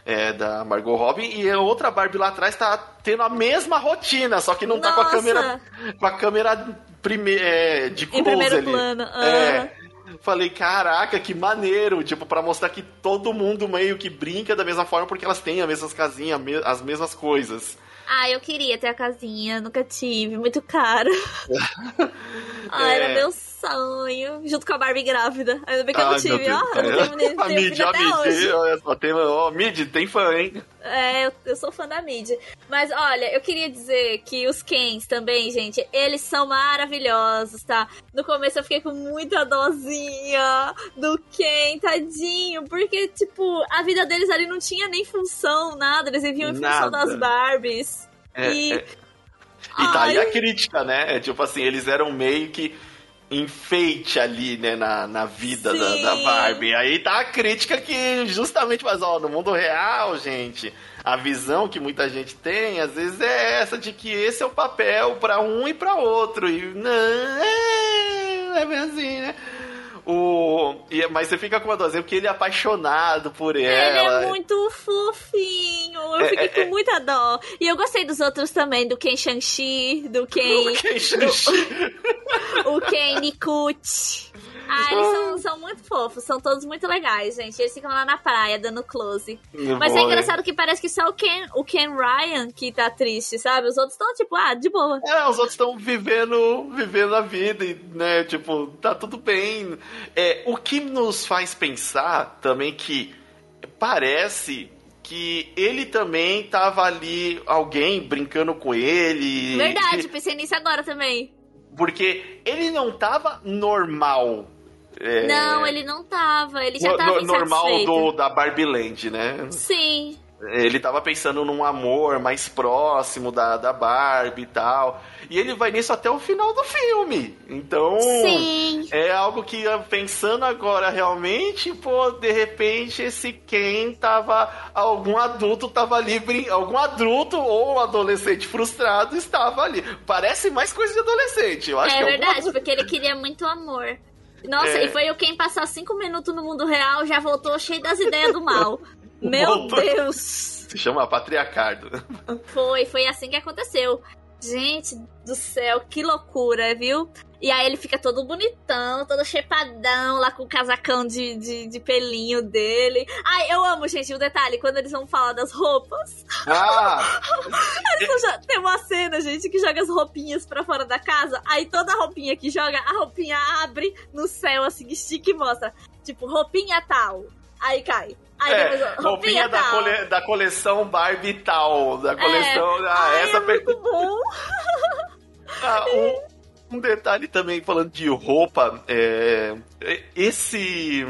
é, da Margot Robbie e a outra Barbie lá atrás tá tendo a mesma rotina, só que não tá com a Nossa! câmera com a câmera prime, é, de close primeiro ali. plano, É. Falei, caraca, que maneiro, tipo, pra mostrar que todo mundo meio que brinca da mesma forma porque elas têm as mesmas casinhas, as mesmas coisas. Ah, eu queria ter a casinha, nunca tive, muito caro. ah, É. era meu sonho, junto com a Barbie grávida. Ainda bem que eu não tive, meu Deus. ó. Tenho, a Mid, filho a Mid, ó, Mid, tem fã, hein? É, eu, sou fã da mídia. Mas olha, eu queria dizer que os Kens também, gente, eles são maravilhosos, tá? No começo eu fiquei com muita dozinha do Ken, tadinho, porque, tipo, a vida deles ali não tinha nem função, nada. Eles viviam em função das Barbies. É, e. é. E tá aí Ai. a crítica, né? É tipo assim, eles eram meio que enfeite ali, né, na, na vida da, da Barbie. Aí tá a crítica que justamente faz, ó, no mundo real, gente, a visão que muita gente tem, às vezes é essa de que esse é o papel pra um e pra outro. E não, é, não é bem assim, né? O, mas você fica com uma dozinha porque ele é apaixonado por Ele ela. é muito fofinho. Eu É, fiquei é, com é. muita dó. E eu gostei dos outros também, do Ken Shang-Chi, do Ken. Quem xixi. o Ken Nikuchi. Ah, eles são, são muito fofos, são todos muito legais, gente. Eles ficam lá na praia dando close. Mas é Boy. engraçado que parece que só o Ken, o Ken Ryan que tá triste, sabe? Os outros estão tipo, ah, de boa. É, os outros estão vivendo, vivendo a vida, e, né? Tipo, tá tudo bem. É, o que nos faz pensar também que parece que ele também tava ali, alguém brincando com ele. Verdade, pensei nisso agora também. Porque ele não tava normal. É, Não, ele não tava, ele já no- tava no- normal do, da Barbie Land, né? Sim. Ele tava pensando num amor mais próximo da, da Barbie e tal. E ele vai nisso até o final do filme. Então, Sim. é algo que, pensando agora realmente, pô, de repente esse Ken tava. Algum adulto tava ali, brin- algum adulto ou um adolescente frustrado estava ali. Parece mais coisa de adolescente, eu acho É que verdade, porque ele queria muito amor. Nossa, É. e foi o quem passar cinco minutos no mundo real já voltou cheio das ideias do mal. Meu. Deus! Se chama patriarcado. Foi, foi assim que aconteceu. Gente do céu, que loucura, viu? E aí ele fica todo bonitão, todo chepadão, lá com o casacão de, de, de pelinho dele. Ai, eu amo, gente, o detalhe, quando eles vão falar das roupas. Ah! Já- Tem uma cena, gente, que joga as roupinhas pra fora da casa. Aí toda roupinha que joga, a roupinha abre no céu, assim, estica e mostra. Tipo, roupinha tal. Aí cai. Aí É, depois, roupinha da, cole- da coleção Barbie tal. Da coleção. ah, Ai, essa é per- muito bom. Ah, um, um detalhe também falando de roupa, é, esse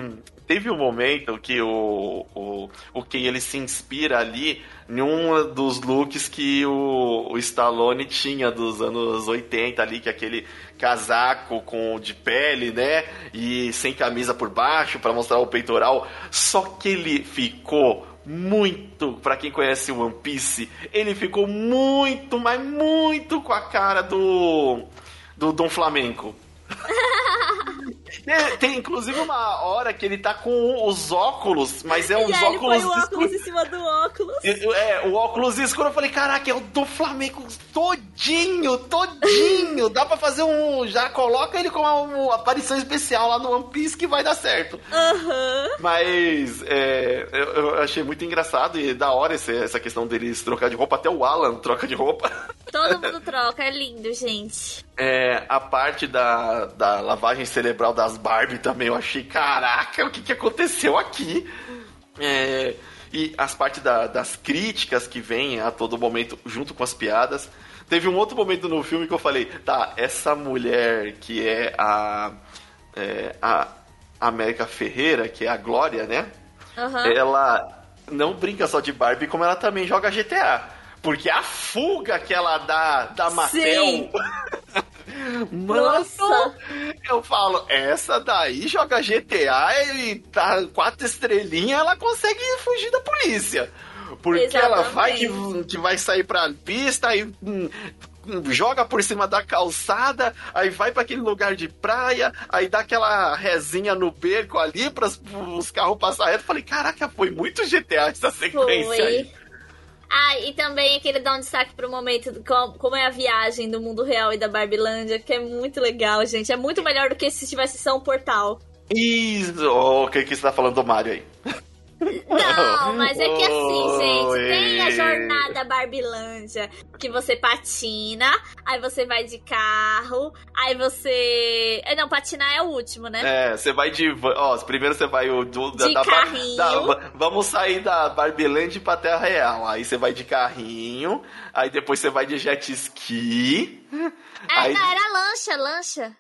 teve um momento que o, o, o Ken ele se inspira ali em um dos looks que o, o Stallone tinha dos anos 80 ali, que é aquele casaco com de pele, né? E sem camisa por baixo para mostrar o peitoral. Só que ele ficou muito, pra quem conhece One Piece, ele ficou muito, mas muito com a cara do do Dom Flamenco. É, Tem inclusive uma hora que ele tá com os óculos, mas é uns aí ele põe óculos o óculos em cima do óculos. É, o óculos escuro, eu falei, caraca, é o do Flamengo todinho, todinho. Dá pra fazer um. Já coloca ele com uma aparição especial lá no One Piece que vai dar certo. Aham. Mas é, eu, eu achei muito engraçado e da hora esse- essa questão deles trocar de roupa. Até o Alan troca de roupa. Todo mundo troca, é lindo, gente. É, a parte da, da lavagem cerebral das Barbie também eu achei, caraca, o que, que aconteceu aqui? É, e as partes da- das críticas que vêm a todo momento junto com as piadas. Teve um outro momento no filme que eu falei, tá, essa mulher que é a, é, a América Ferreira, que é a Glória, né? Aham. ela não brinca só de Barbie, como ela também joga GTA. Porque a fuga que ela dá da. Mano, Nossa. eu falo, essa daí joga GTA e tá quatro estrelinhas, ela consegue fugir da polícia. Porque ela vai que, que vai sair pra pista e hum, hum, joga por cima da calçada, aí vai pra aquele lugar de praia, aí dá aquela resinha no beco ali para os carros passar reto. Falei, caraca, foi muito GTA essa sequência aí. Ah, e também aquele dá um destaque pro momento do com- como é a viagem do mundo real e da Barbilândia, que é muito legal, gente. É muito melhor do que se tivesse só um portal. Isso, o que, que você tá falando do Mario aí? Não, mas é que assim, jornada Barbilândia, que você patina, aí você vai de carro, aí você. é, Não, patinar é o último, né? É, você vai de. Ó, primeiro você vai o do, De bar- carrinho. da- vamos sair da Barbilândia pra Terra Real. Aí você vai de carrinho, aí depois você vai de jet ski. É, aí- não, era lancha, lancha.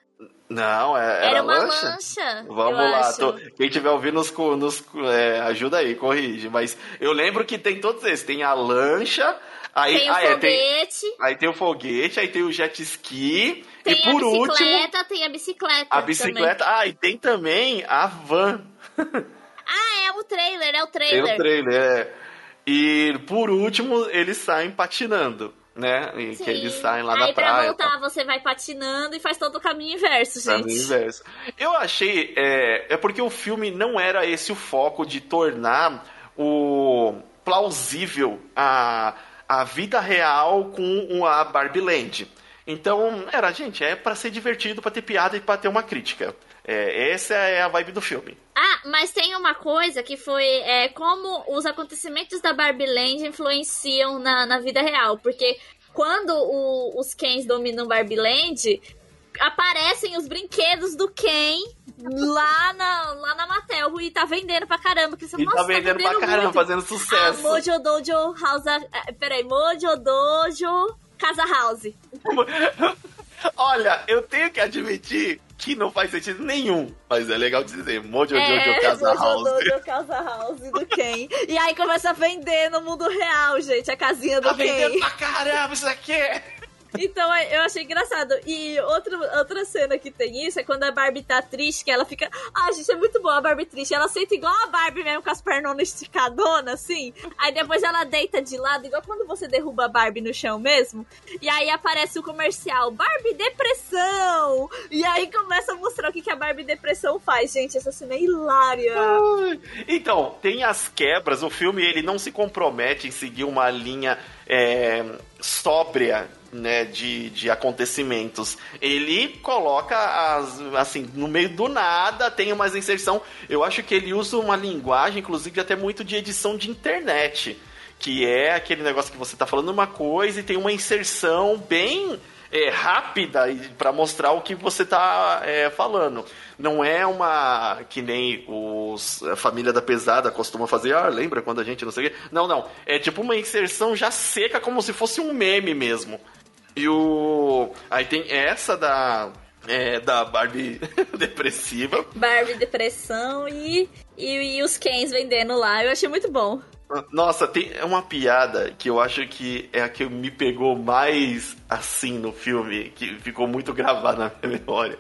Não, é, era, Era, uma lancha. lancha. Vamos lá, tô- quem tiver ouvindo, nos, nos é, ajuda aí, corrige. Mas eu lembro que tem todos esses: tem a lancha, aí, Tem o ah, é, tem, foguete, aí tem o foguete, aí tem o jet ski, tem, e a por último, bicicleta, tem a bicicleta. a também. bicicleta. Ah, e tem também a van. Ah, é o trailer, é o trailer. o trailer, é. E por último, eles saem patinando, né? E que Sim. eles saem lá Aí na pra praia. voltar, você vai patinando e faz todo o caminho inverso, Pra gente. mim, inverso. Eu achei. É, é porque o filme não era esse o foco de tornar o plausível a, a vida real com a Barbie Land. Então, era, gente, é pra ser divertido, pra ter piada e pra ter uma crítica. É, essa é a vibe do filme. Ah, mas tem uma coisa que foi é, como os acontecimentos da Barbie Land influenciam na, na vida real. Porque quando o- os Kens dominam Barbie Land, aparecem os brinquedos do Ken lá na, lá na Mattel e tá vendendo pra caramba. Que você, E Nossa, tá vendendo pra caramba, muito. fazendo Ah, sucesso. Mojo Dojo House. ah, Peraí, Mojo Dojo Casa House. Olha, eu tenho que admitir que não faz sentido nenhum. Mas é legal dizer, Mojo É, Jojo Casa House. Mojo Casa House do Ken. E aí começa a vender no mundo real, gente, a casinha do Tá vendendo Ken. pra caramba isso aqui! Então é, eu achei engraçado. E outra, outra cena que tem isso é quando a Barbie tá triste, que ela fica. Ah, gente, é muito boa a Barbie triste. Ela senta igual a Barbie mesmo, com as pernonas esticadonas, assim. Aí depois ela deita de lado, igual quando você derruba a Barbie no chão mesmo. E aí aparece o comercial: Barbie Depressão! E aí começa a mostrar o que, que a Barbie Depressão faz. Gente, essa cena é hilária. Então, tem as quebras. O filme ele não se compromete em seguir uma linha é, sóbria né, de, de acontecimentos. Ele coloca as, assim, no meio do nada, tem umas inserção. Eu acho que ele usa uma linguagem, inclusive, até muito de edição de internet. Que é aquele negócio que você tá falando uma coisa e tem uma inserção bem é, rápida para mostrar o que você tá é, falando. Não é uma que nem os, a família da pesada costuma fazer, ah, lembra quando a gente não sei o quê? Não, não. É tipo uma inserção já seca, como se fosse um meme mesmo. E o. Aí tem essa da. É, da Barbie depressiva. Barbie Depressão e, e, e os Kens vendendo lá. Eu achei muito bom. Nossa, tem uma piada que eu acho que é a que me pegou mais assim no filme, que ficou muito gravada na minha memória,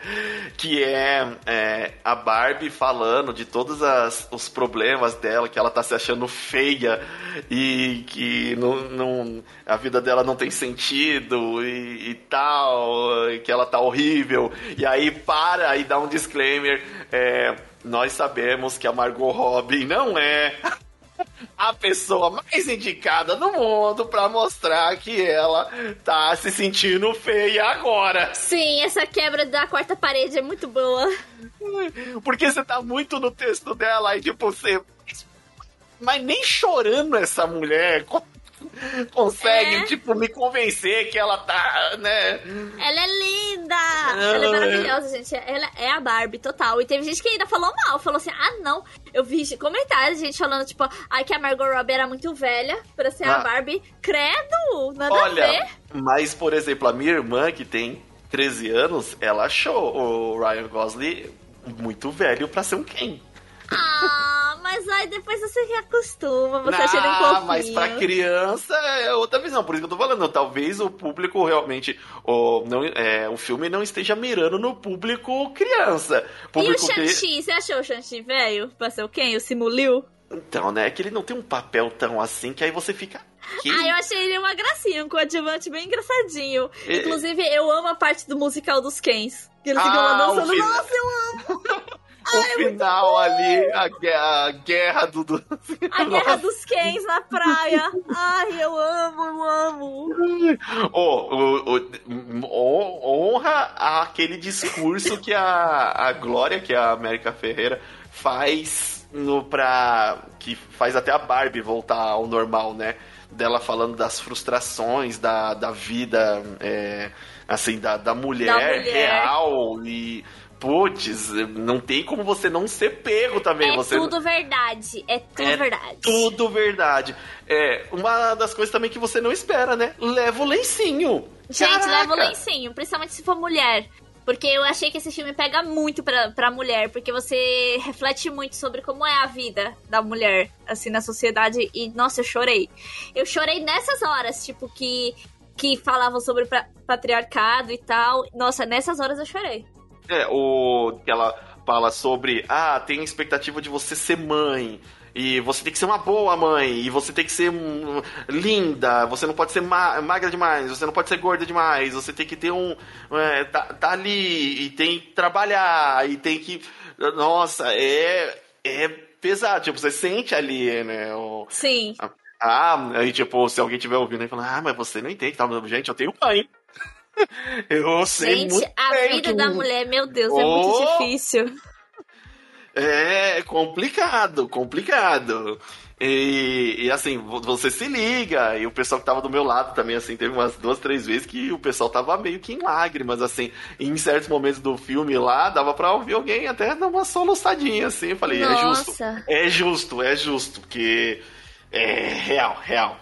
que é, é a Barbie falando de todos as, os problemas dela, que ela tá se achando feia e que não, não, a vida dela não tem sentido e, e tal, e que ela tá horrível. E aí para e dá um disclaimer. É, nós sabemos que a Margot Robbie não é a pessoa mais indicada no mundo pra mostrar que ela tá se sentindo feia agora. Sim, essa quebra da quarta parede é muito boa. Porque você tá muito no texto dela e tipo, você. Mas nem chorando essa mulher consegue, É. tipo, me convencer que ela tá, né? Ela é linda! Ela é maravilhosa, gente. Ela é a Barbie total. E teve gente que ainda falou mal. Falou assim: ah, não. Eu vi comentários, gente falando, tipo, ai, que a Margot Robbie era muito velha pra ser a Ah. Barbie. Credo! Nada a ver. Olha, mas, por exemplo, a minha irmã, que tem 13 anos, ela achou o Ryan Gosling muito velho pra ser um Ken. Ah, mas aí depois você se acostuma, você acha ele um Ah, pouquinho. mas pra criança é outra visão. Por isso que eu tô falando. Talvez o público realmente. O, não, é, o filme não esteja mirando no público criança. E o Público que. Shang-Chi? Você achou o Shang-Chi velho pra ser o quem? O Simuliu? Então, né? Que ele não tem um papel tão assim que aí você fica. Que? Ah, eu achei ele uma gracinha, um coadjuvante bem engraçadinho. É- Inclusive, eu amo a parte do musical dos Kens. Que eles ficam lá Ah, dançando. final. Nossa, eu amo! o final ali, a guerra, a guerra do. do... A guerra dos Kens na praia. Ai, eu amo, eu amo. Oh, o- o- o- honra aquele discurso que a, a Glória, que é a América Ferreira, faz no pra. que faz até a Barbie voltar ao normal, né? Dela falando das frustrações da, da vida, é, assim, da, da mulher, Da mulher. real e. Putz, não tem como você não ser pego também. É você tudo verdade. É tudo É verdade. tudo verdade. É, uma das coisas também que você não espera, né? Leva o lencinho. Gente, Caraca. leva o lencinho, principalmente se for mulher. Porque eu achei que esse filme pega muito pra, pra mulher, porque você reflete muito sobre como é a vida da mulher, assim, na sociedade. E, nossa, eu chorei. Eu chorei nessas horas, tipo, que, que falavam sobre patriarcado e tal. Nossa, nessas horas eu chorei. É, o que ela fala sobre, ah, tem expectativa de você ser mãe. E você tem que ser uma boa mãe, e você tem que ser hum, linda, você não pode ser ma- magra demais, você não pode ser gorda demais, você tem que ter um. É, tá, tá ali, e tem que trabalhar, e tem que. Nossa, é. É pesado, tipo, você sente ali, né? O, Sim. Ah, aí tipo, se alguém tiver ouvindo aí falando, ah, mas você não entende, tá? Gente, eu tenho mãe. eu sei Gente, muito a bem vida que da mulher, meu Deus, é muito Oh! difícil. É complicado, complicado. E, e, assim, vo- você se liga, e o pessoal que tava do meu lado também, assim, teve umas duas, três vezes que o pessoal tava meio que em lágrimas, assim. E em certos momentos do filme lá, dava pra ouvir alguém até dar uma soluçadinha, assim. Eu falei, é justo. Nossa. É justo, é justo, porque é real, real.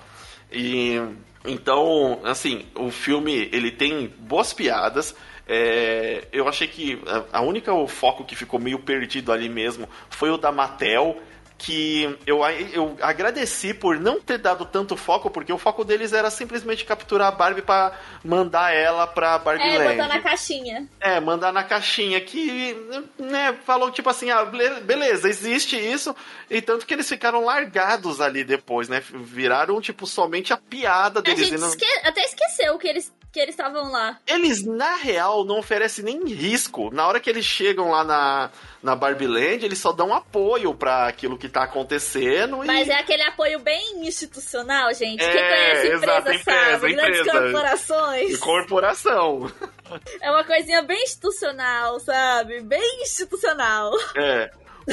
E então, assim, o filme ele tem boas piadas. É, eu achei que a, a única o foco que ficou meio perdido ali mesmo foi o da Mattel que eu, eu agradeci por não ter dado tanto foco, porque o foco deles era simplesmente capturar a Barbie para mandar ela pra Barbie É, Land. botar na caixinha. É, mandar na caixinha que, né, falou tipo assim, ah, beleza, existe isso, e tanto que eles ficaram largados ali depois, né, viraram, tipo, somente a piada A deles. gente e não- esque- até esqueceu que eles que eles estavam lá. Eles, na real, não oferecem nem risco. Na hora que eles chegam lá na, na Barbie Land, eles só dão apoio para aquilo que tá acontecendo. e- Mas é aquele apoio bem institucional, gente. É, Quem conhece empresa, exato, empresa, sabe? Grandes empresa. corporações. Corporação. É uma coisinha bem institucional, sabe? Bem institucional. É. O,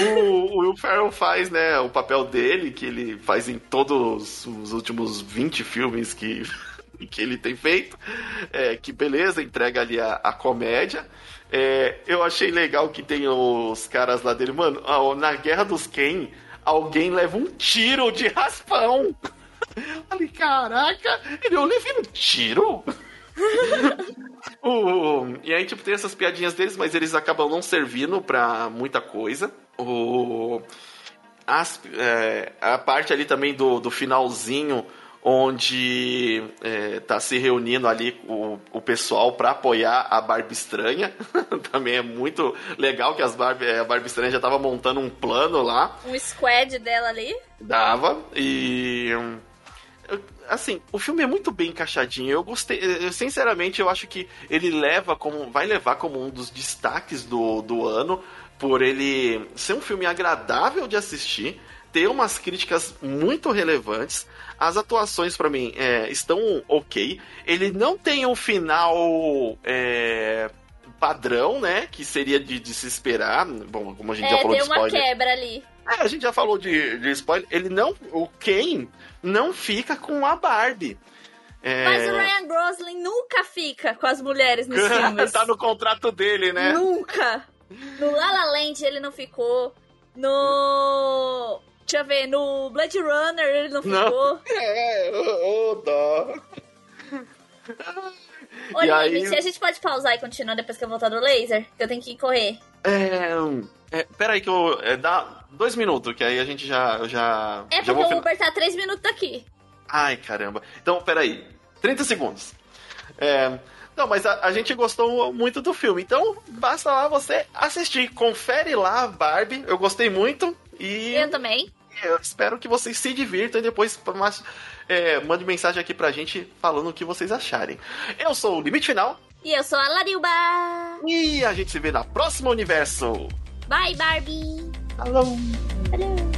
o Will Ferrell faz, né, o papel dele, que ele faz em todos os últimos 20 filmes que, que ele tem feito. É, que beleza, entrega ali a, a comédia. É, eu achei legal que tem os caras lá dele. Mano, na Guerra dos Ken, alguém leva um tiro de raspão. Falei, caraca, ele eu levei um tiro? O- e aí, tipo, tem essas piadinhas deles, mas eles acabam não servindo pra muita coisa. O, as- é, a parte ali também do, do finalzinho, onde é, tá se reunindo ali o, o pessoal pra apoiar a Barbie Estranha. também é muito legal que as Barbie, a Barbie Estranha já tava montando um plano lá. Um squad dela ali. Dava. E. Assim, o filme é muito bem encaixadinho. Eu gostei. eu, Sinceramente, eu acho que ele leva como. Vai levar como um dos destaques do, do ano. Por ele ser um filme agradável de assistir. Ter umas críticas muito relevantes. As atuações, pra mim, é, estão ok. Ele não tem um final. é, padrão, né? Que seria de, de se esperar. Bom, como a gente já É, falou tem de uma spoiler. quebra ali. É, a gente já falou de, de spoiler. Ele não. O Ken não fica com a Barbie. É, Mas o Ryan Gosling nunca fica com as mulheres nos filmes. tá no contrato dele, né? Nunca. No La La Land ele não ficou. No. Deixa eu ver, no Blade Runner ele não Não. ficou. É, ô, ô, dó. Olha, aí- gente, a gente pode pausar e continuar depois que eu voltar do laser? Que eu tenho que correr. É, é, peraí que eu. É, dá dois minutos, que aí a gente já. já É já porque o fina- Uber tá três minutos daqui. Ai, caramba. Então, peraí. 30 segundos. É, não, mas a, a gente gostou muito do filme. Então, basta lá você assistir. Confere lá Barbie. Eu gostei muito. E Eu também eu espero que vocês se divirtam e depois mas, é, mande mensagem aqui pra gente falando o que vocês acharem. Eu sou o Limite Final. E eu sou a Larilba. E a gente se vê na próxima universo. Bye, Barbie. Alô. Alô.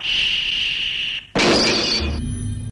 Shh.